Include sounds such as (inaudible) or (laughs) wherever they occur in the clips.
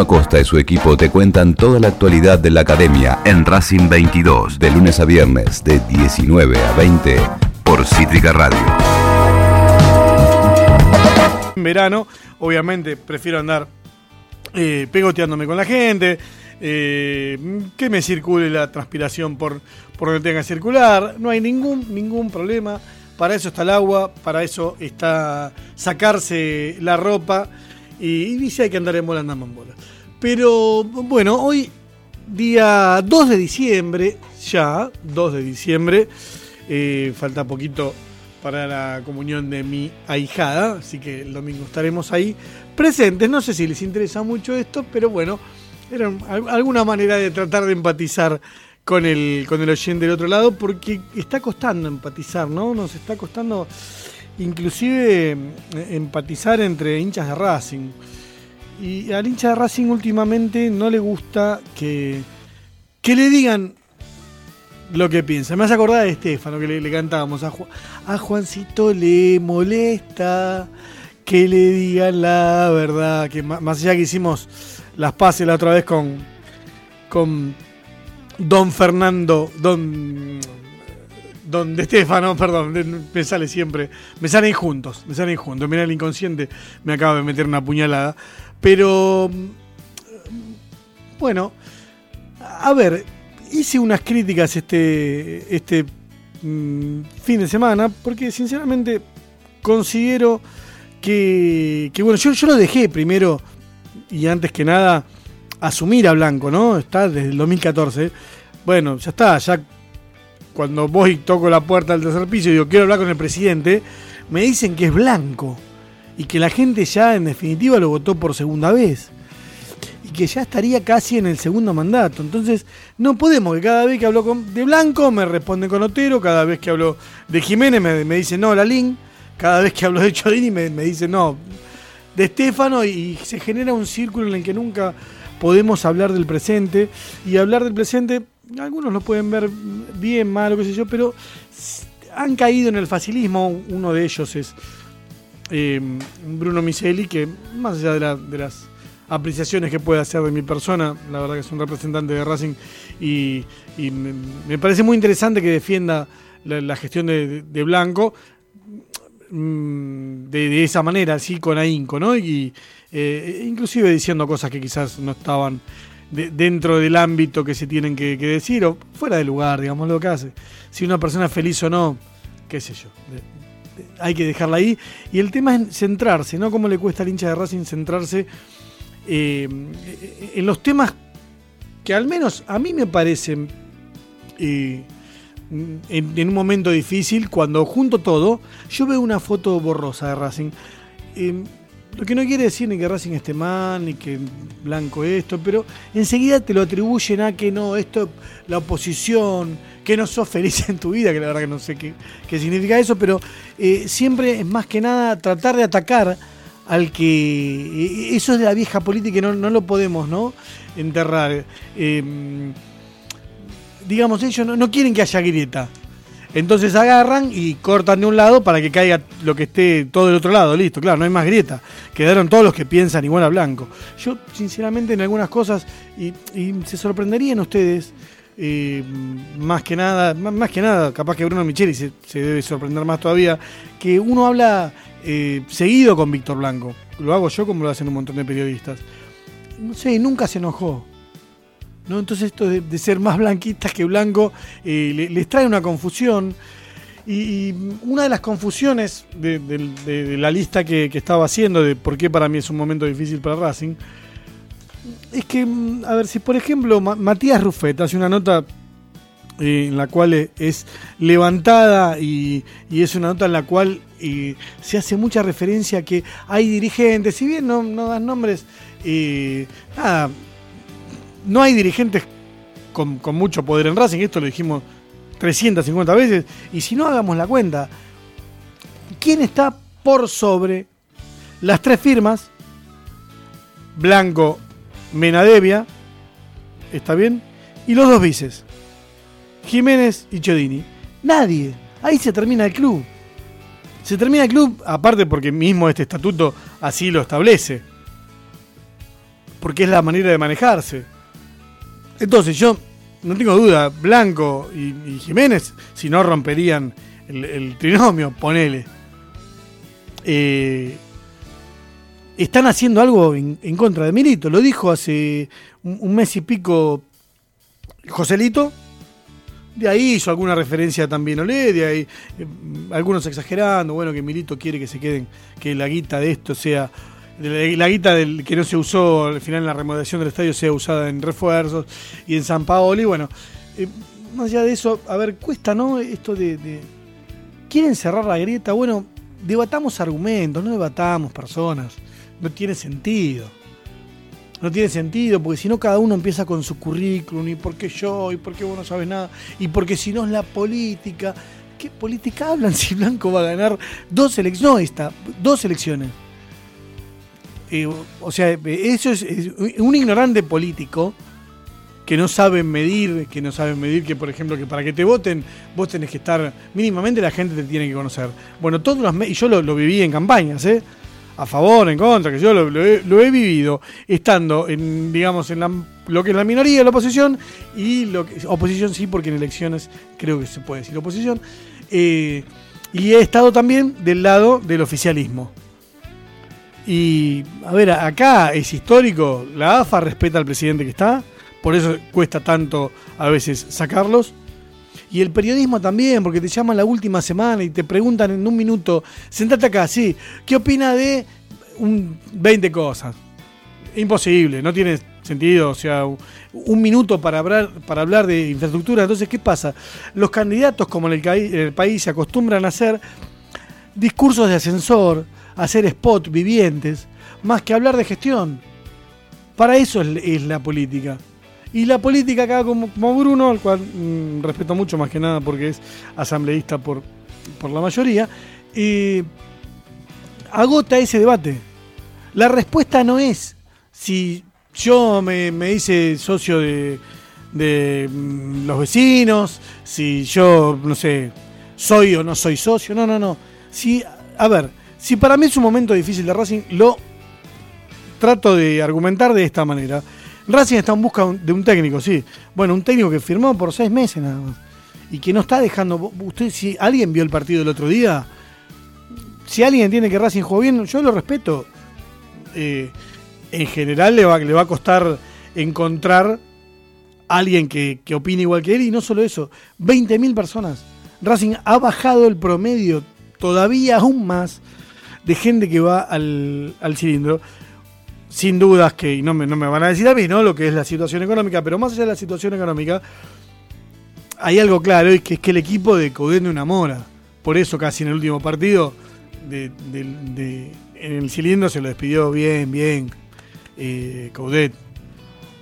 Acosta y su equipo te cuentan toda la actualidad de la academia en Racing 22, de lunes a viernes, de 19 a 20, por Cítrica Radio. En verano, obviamente, prefiero andar eh, pegoteándome con la gente, eh, que me circule la transpiración por, por donde tenga que circular, no hay ningún, ningún problema. Para eso está el agua, para eso está sacarse la ropa y, dice hay que andar en bola, andamos en bola. Pero bueno, hoy, día 2 de diciembre, ya, 2 de diciembre, eh, falta poquito para la comunión de mi ahijada, así que el domingo estaremos ahí presentes. No sé si les interesa mucho esto, pero bueno, era alguna manera de tratar de empatizar con el, con el oyente del otro lado, porque está costando empatizar, ¿no? Nos está costando inclusive empatizar entre hinchas de Racing. Y al hincha de Racing últimamente no le gusta que, que le digan lo que piensa. Me hace acordar de Estefano que le, cantábamos. A, a, Juancito le molesta que le digan la verdad. Que más allá que hicimos las pases la otra vez con, con Don Fernando, Don. Don de Estefano, perdón, me sale siempre. Me salen juntos, me salen juntos. Mira el inconsciente, me acaba de meter una puñalada. Pero. Bueno, a ver, hice unas críticas este, este mm, fin de semana, porque sinceramente considero que, que bueno, yo, yo lo dejé primero y antes que nada asumir a Blanco, ¿no? Está desde el 2014. Bueno, ya está, ya cuando voy y toco la puerta del tercer piso y digo, quiero hablar con el presidente, me dicen que es Blanco y que la gente ya en definitiva lo votó por segunda vez y que ya estaría casi en el segundo mandato. Entonces, no podemos que cada vez que hablo de Blanco me responde con Otero, cada vez que hablo de Jiménez me, me dice no, la Lin, cada vez que hablo de Chodini me, me dice no, de Estefano y se genera un círculo en el que nunca podemos hablar del presente y hablar del presente, algunos lo pueden ver bien, mal, o qué sé yo, pero han caído en el facilismo, uno de ellos es eh, Bruno Miseli, que más allá de, las apreciaciones que puede hacer de mi persona, la verdad que es un representante de Racing y, me, parece muy interesante que defienda la, gestión de Blanco, Mm, de, esa manera, así con ahínco, ¿no? Y eh, inclusive diciendo cosas que quizás no estaban dentro del ámbito que se tienen que, decir o fuera de lugar, digamos, lo que hace. Si una persona es feliz o no, qué sé yo. hay que dejarla ahí. Y el tema es centrarse, ¿no? Cómo le cuesta al hincha de Racing centrarse eh, en los temas que al menos a mí me parecen... Eh, en, un momento difícil, cuando junto todo, yo veo una foto borrosa de Racing. Em, lo que no quiere decir ni que Racing esté mal, ni que Blanco esto, pero enseguida te lo atribuyen a que no, esto, la oposición, que no sos feliz (laughs) en tu vida, que la verdad que no sé qué, qué significa eso, pero eh, siempre es más que nada tratar de atacar al que eh, eso es de la vieja política y no, no lo podemos ¿no? enterrar. Em, digamos, ellos no, quieren que haya grieta. Entonces agarran y cortan de un lado para que caiga lo que esté todo del otro lado, listo, claro, no hay más grieta. Quedaron todos los que piensan igual a Blanco. Yo, sinceramente, en algunas cosas, y, se sorprenderían ustedes, eh, más que nada, más, que nada, capaz que Bruno Micheli se, debe sorprender más todavía, que uno habla eh, seguido con Víctor Blanco. Lo hago yo como lo hacen un montón de periodistas. No sé, nunca se enojó ¿no? Entonces esto de, ser más blanquistas que blanco eh, les trae una confusión. Y, una de las confusiones de, la lista que, estaba haciendo de por qué para mí es un momento difícil para Racing, es que, mm, a ver, si por ejemplo Matías Ruffet hace una nota eh, en la cual es levantada y, es una nota en la cual eh, se hace mucha referencia a que hay dirigentes, si bien no, no dan nombres, nada, no hay dirigentes con, mucho poder en Racing, esto lo dijimos 350 veces, y si no hagamos la cuenta, ¿quién está por sobre las tres firmas? Blanco, Menadevia, ¿está bien? Y los dos vices, Jiménez y Chodini. Nadie. Ahí se termina el club. Se termina el club, aparte porque mismo este estatuto así lo establece. porque es la manera de manejarse. Entonces yo no tengo duda, Blanco y, Jiménez, si no romperían el, trinomio, ponele. Eh, están haciendo algo en, contra de Milito. Lo dijo hace un, mes y pico Joselito. De ahí hizo alguna referencia también Olé, de ahí algunos exagerando, bueno, que Milito quiere que se queden, que la guita de esto sea la guita del, que no se usó al final en la remodelación del estadio sea usada en refuerzos y en San Paolo. Y bueno, eh, más allá de eso, a ver, cuesta, ¿no? Esto de, ¿Quieren cerrar la grieta? Bueno, debatamos argumentos, no debatamos personas. No tiene sentido. No tiene sentido, porque si no cada uno empieza con su currículum, y por qué yo, y por qué vos no sabes nada, y porque si no es la política. ¿Qué política hablan si Blanco va a ganar dos elecciones? No, esta, dos elecciones eh, o sea, eso es, un ignorante político que no sabe medir, que no sabe medir que, por ejemplo, que para que te voten, vos tenés que estar, mínimamente la gente te tiene que conocer. Bueno, todos los y yo lo, viví en campañas, ¿eh? A favor, en contra, que yo lo, he, vivido estando en, digamos, en lo que es la minoría la oposición y lo que, oposición sí, porque en elecciones creo que se puede decir oposición. Eh, y he estado también del lado del oficialismo. Y, a ver, acá es histórico, la AFA respeta al presidente que está, por eso cuesta tanto a veces sacarlos. Y el periodismo también, porque te llaman la última semana y te preguntan en un minuto, sentate acá, sí, ¿qué opina de un 20 cosas? Imposible, no tiene sentido, o sea, un minuto para hablar, para hablar de infraestructura. Entonces, ¿qué pasa? Los candidatos, como en el país, se acostumbran a hacer discursos de ascensor, hacer spot vivientes, más que hablar de gestión. Para eso es, la política. Y la política acá como, Bruno, al cual mm, respeto mucho más que nada porque es asambleísta por, por la mayoría, eh, agota ese debate. La respuesta no es si yo me, me hice socio de, de mm, los vecinos, si yo, no sé, soy o no soy socio, no, no, no. Si, a ver, si para mí es un momento difícil de Racing, lo trato de argumentar de esta manera. Racing está en busca de un técnico, sí. Bueno, un técnico que firmó por seis meses nada más. Y que no está dejando. Usted, si alguien vio el partido el otro día, si alguien entiende que Racing jugó bien, yo lo respeto. Eh, en general le va, le va a costar encontrar alguien que, que opine igual que él. Y no solo eso, 20.000 personas. Racing ha bajado el promedio todavía aún más de gente que va al, cilindro. Sin dudas que, no me, no me van a decir a mí, ¿no? Lo que es la situación económica, pero más allá de la situación económica, hay algo claro, y que es que el equipo de Coudet no enamora. Por eso casi en el último partido de, en el cilindro se lo despidió bien, bien eh, Coudet.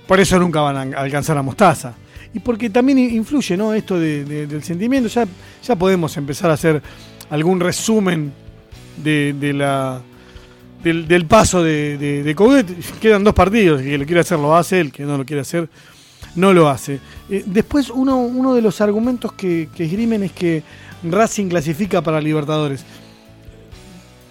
Por eso nunca van a alcanzar a Mostaza. Y porque también influye, ¿no? Esto del sentimiento. Ya, ya podemos empezar a hacer algún resumen del, paso de, de. Quedan dos partidos, el que lo quiere hacer lo hace, el que no lo quiere hacer no lo hace. Eh, después uno, de los argumentos que, que, esgrimen es que Racing clasifica para Libertadores.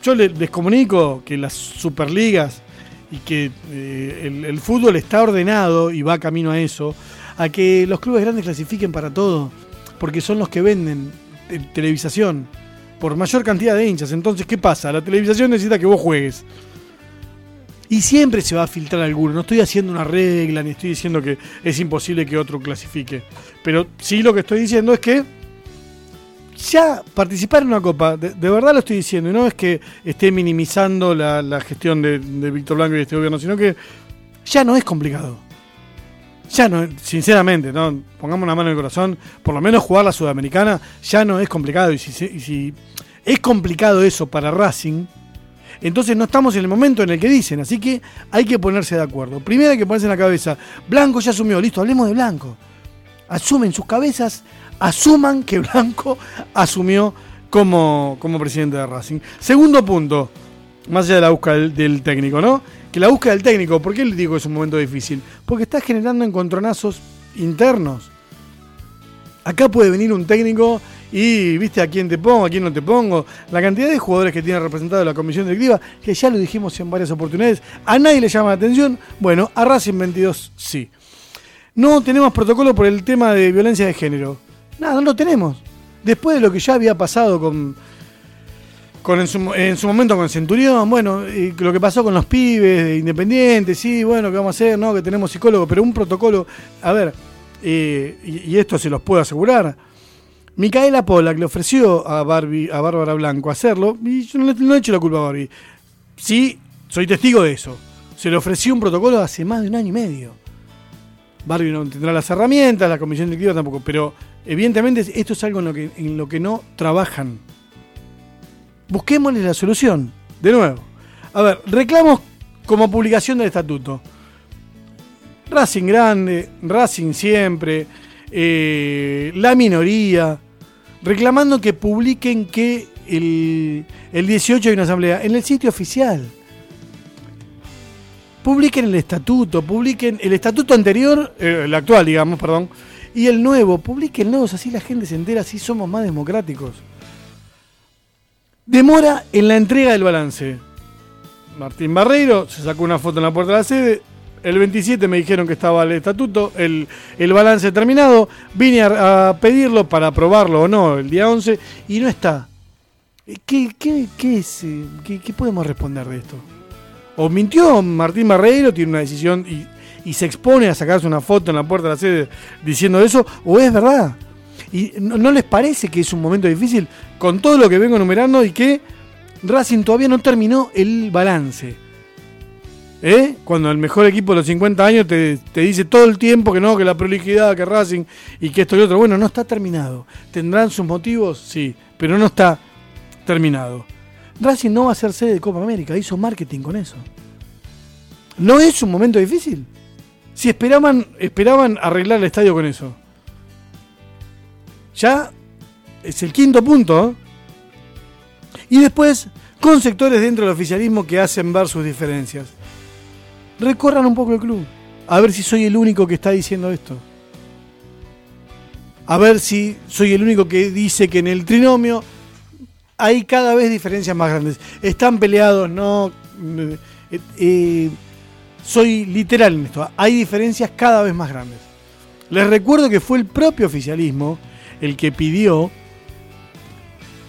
Yo les, comunico que las Superligas y que eh, el, fútbol está ordenado y va camino a eso, a que los clubes grandes clasifiquen para todo, porque son los que venden televisación por mayor cantidad de hinchas. Entonces, ¿qué pasa? La televisión necesita que vos juegues. Y siempre se va a filtrar alguno. No estoy haciendo una regla, ni estoy diciendo que es imposible que otro clasifique. Pero sí lo que estoy diciendo es que ya participar en una copa, de, verdad lo estoy diciendo, y no es que esté minimizando la, gestión de, de Víctor Blanco y de este gobierno, sino que ya no es complicado. Ya no, sinceramente, ¿no? pongamos una mano en el corazón, por lo menos jugar la Sudamericana ya no es complicado. Y si, es complicado eso para Racing, entonces no estamos en el momento en el que dicen, así que hay que ponerse de acuerdo. Primero hay que ponerse en la cabeza, Blanco ya asumió, listo, hablemos de Blanco. Asumen sus cabezas, asuman que Blanco asumió como, como presidente de Racing. Segundo punto, más allá de la búsqueda del técnico, ¿no? Que la búsqueda del técnico, ¿por qué le digo que es un momento difícil? Porque está generando encontronazos internos. Acá puede venir un técnico y viste a quién te pongo, a quién no te pongo. La cantidad de jugadores que tiene representado la comisión directiva, que ya lo dijimos en varias oportunidades, a nadie le llama la atención. Bueno, a Racing 22 sí. No tenemos protocolo por el tema de violencia de género. Nada, no lo tenemos. Después de lo que ya había pasado con, con en, su, momento con Centurión, bueno, lo que pasó con los pibes de Independiente, sí, bueno, ¿qué vamos a hacer? No, que tenemos psicólogo, pero un protocolo, a ver, eh, y, esto se los puedo asegurar. Micaela Pollack le ofreció a Barbie, a Bárbara Blanco hacerlo, y yo no le, no he hecho la culpa a Barbie. Sí, soy testigo de eso. Se le ofreció un protocolo hace más de un año y medio. Barbie no tendrá las herramientas, la comisión directiva tampoco, pero evidentemente esto es algo en lo que, en lo que no trabajan. Busquémosle la solución, de nuevo. A ver, reclamos como publicación del estatuto. Racing grande, Racing siempre, eh, la minoría, reclamando que publiquen que el, el 18 hay una asamblea en el sitio oficial publiquen el estatuto, publiquen el estatuto anterior, eh, el actual, digamos, perdón, y el nuevo, publiquen nuevos, así la gente se entera, así somos más democráticos. Demora en la entrega del balance. Martín Barreiro se sacó una foto en la puerta de la sede. El 27 me dijeron que estaba el estatuto, el, balance terminado. Vine a, pedirlo para aprobarlo o no el día 11 y no está. ¿Qué, qué, qué es, eh, qué podemos responder de esto? o mintió Martín Barreiro, tiene una decisión y, se expone a sacarse una foto en la puerta de la sede diciendo eso, o es verdad. ¿Y no, les parece que es un momento difícil con todo lo que vengo enumerando y que Racing todavía no terminó el balance? ¿Eh? Cuando el mejor equipo de los 50 años te, dice todo el tiempo que no, que la prolijidad, que Racing y que esto y otro. Bueno, no está terminado. ¿Tendrán sus motivos? Sí, pero no está terminado. Racing no va a ser sede de Copa América, hizo marketing con eso. ¿No es un momento difícil? Si esperaban, esperaban arreglar el estadio con eso. Ya es el quinto punto. Y después, con sectores dentro del oficialismo que hacen ver sus diferencias. Recorran un poco el club. A ver si soy el único que está diciendo esto. A ver si soy el único que dice que en el trinomio hay cada vez diferencias más grandes. Están peleados, no. Eh, eh, soy literal en esto. Hay diferencias cada vez más grandes. Les recuerdo que fue el propio oficialismo el que pidió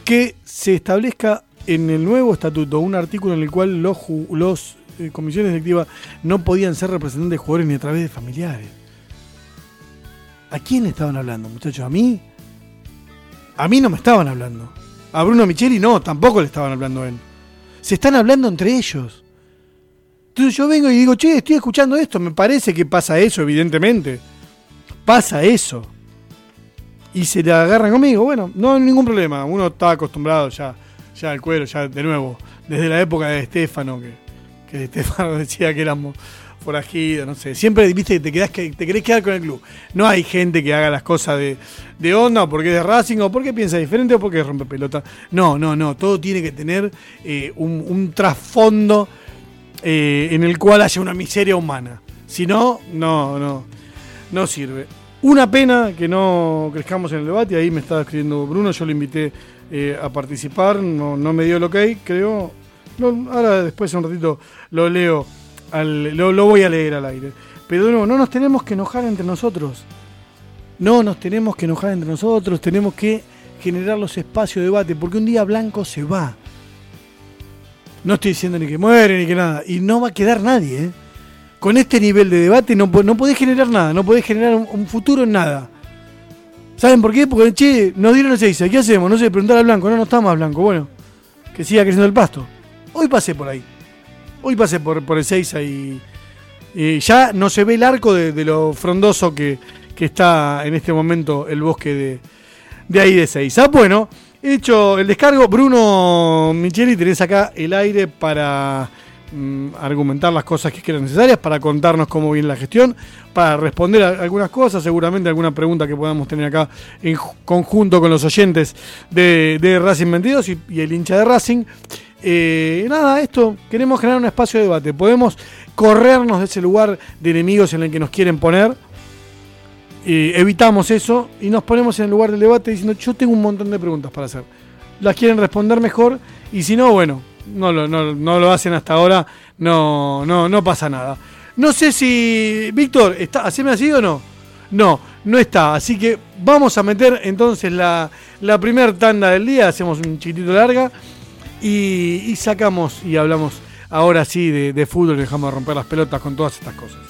que se establezca en el nuevo estatuto un artículo en el cual los, eh, comisiones directivas no podían ser representantes de jugadores ni a través de familiares. ¿A quién estaban hablando, muchachos? ¿A mí? A mí no me estaban hablando. A Bruno Micheli no, tampoco le estaban hablando a él. Se están hablando entre ellos. Entonces yo vengo y digo, che, estoy escuchando esto, me parece que pasa eso, evidentemente. Pasa eso. Y se le agarran conmigo. Bueno, no hay ningún problema. Uno está acostumbrado ya, ya al cuero, ya de nuevo. Desde la época de Estefano, que, que Estefano (laughs) decía que éramos forajido, no sé. Siempre, viste, te, quedás, te querés quedar con el club. No hay gente que haga las cosas de, de onda o porque es de Racing o porque piensa diferente o porque rompe pelota. No, no, no. Todo tiene que tener eh, un, trasfondo eh, en el cual haya una miseria humana. Si no, no, no, no sirve. Una pena que no crezcamos en el debate, ahí me estaba escribiendo Bruno, yo lo invité eh, a participar, no, no me dio el ok, creo. ahora después un ratito lo leo lo, voy a leer al aire. Pero no, no nos tenemos que enojar entre nosotros. No nos tenemos que enojar entre nosotros, tenemos que generar los espacios de debate, porque un día Blanco se va. No estoy diciendo ni que muere ni que nada. Y no va a quedar nadie. ¿eh? Con este nivel de debate no, no podés generar nada, no podés generar un, futuro en nada. ¿Saben por qué? Porque, che, nos dieron el 6, ¿qué hacemos? No sé, preguntar al Blanco. No, no está más Blanco. Bueno, que siga creciendo el pasto. Hoy pasé por ahí. Hoy pasé por, el Seiza y, ya no se ve el arco de, lo frondoso que, está en este momento el bosque de, de ahí de Seiza. Bueno, he hecho el descargo. Bruno Micheli, tenés acá el aire para mm, argumentar las cosas que quieran necesarias, para contarnos cómo viene la gestión, para responder algunas cosas, seguramente alguna pregunta que podamos tener acá en conjunto con los oyentes de, Racing 22 y, el hincha de Racing. Eh, nada, esto, queremos generar un espacio de debate. Podemos corrernos de ese lugar de enemigos en el que nos quieren poner. evitamos eso y nos ponemos en el lugar del debate diciendo yo tengo un montón de preguntas para hacer. Las quieren responder mejor y si no, bueno, no lo, no, lo hacen hasta ahora, no, no, no pasa nada. No sé si. Víctor, ¿está, ¿haceme así o no? No, no está. Así que vamos a meter entonces la, la primera tanda del día. Hacemos un chiquitito larga y, sacamos y hablamos ahora sí de, de fútbol y dejamos de romper las pelotas con todas estas cosas.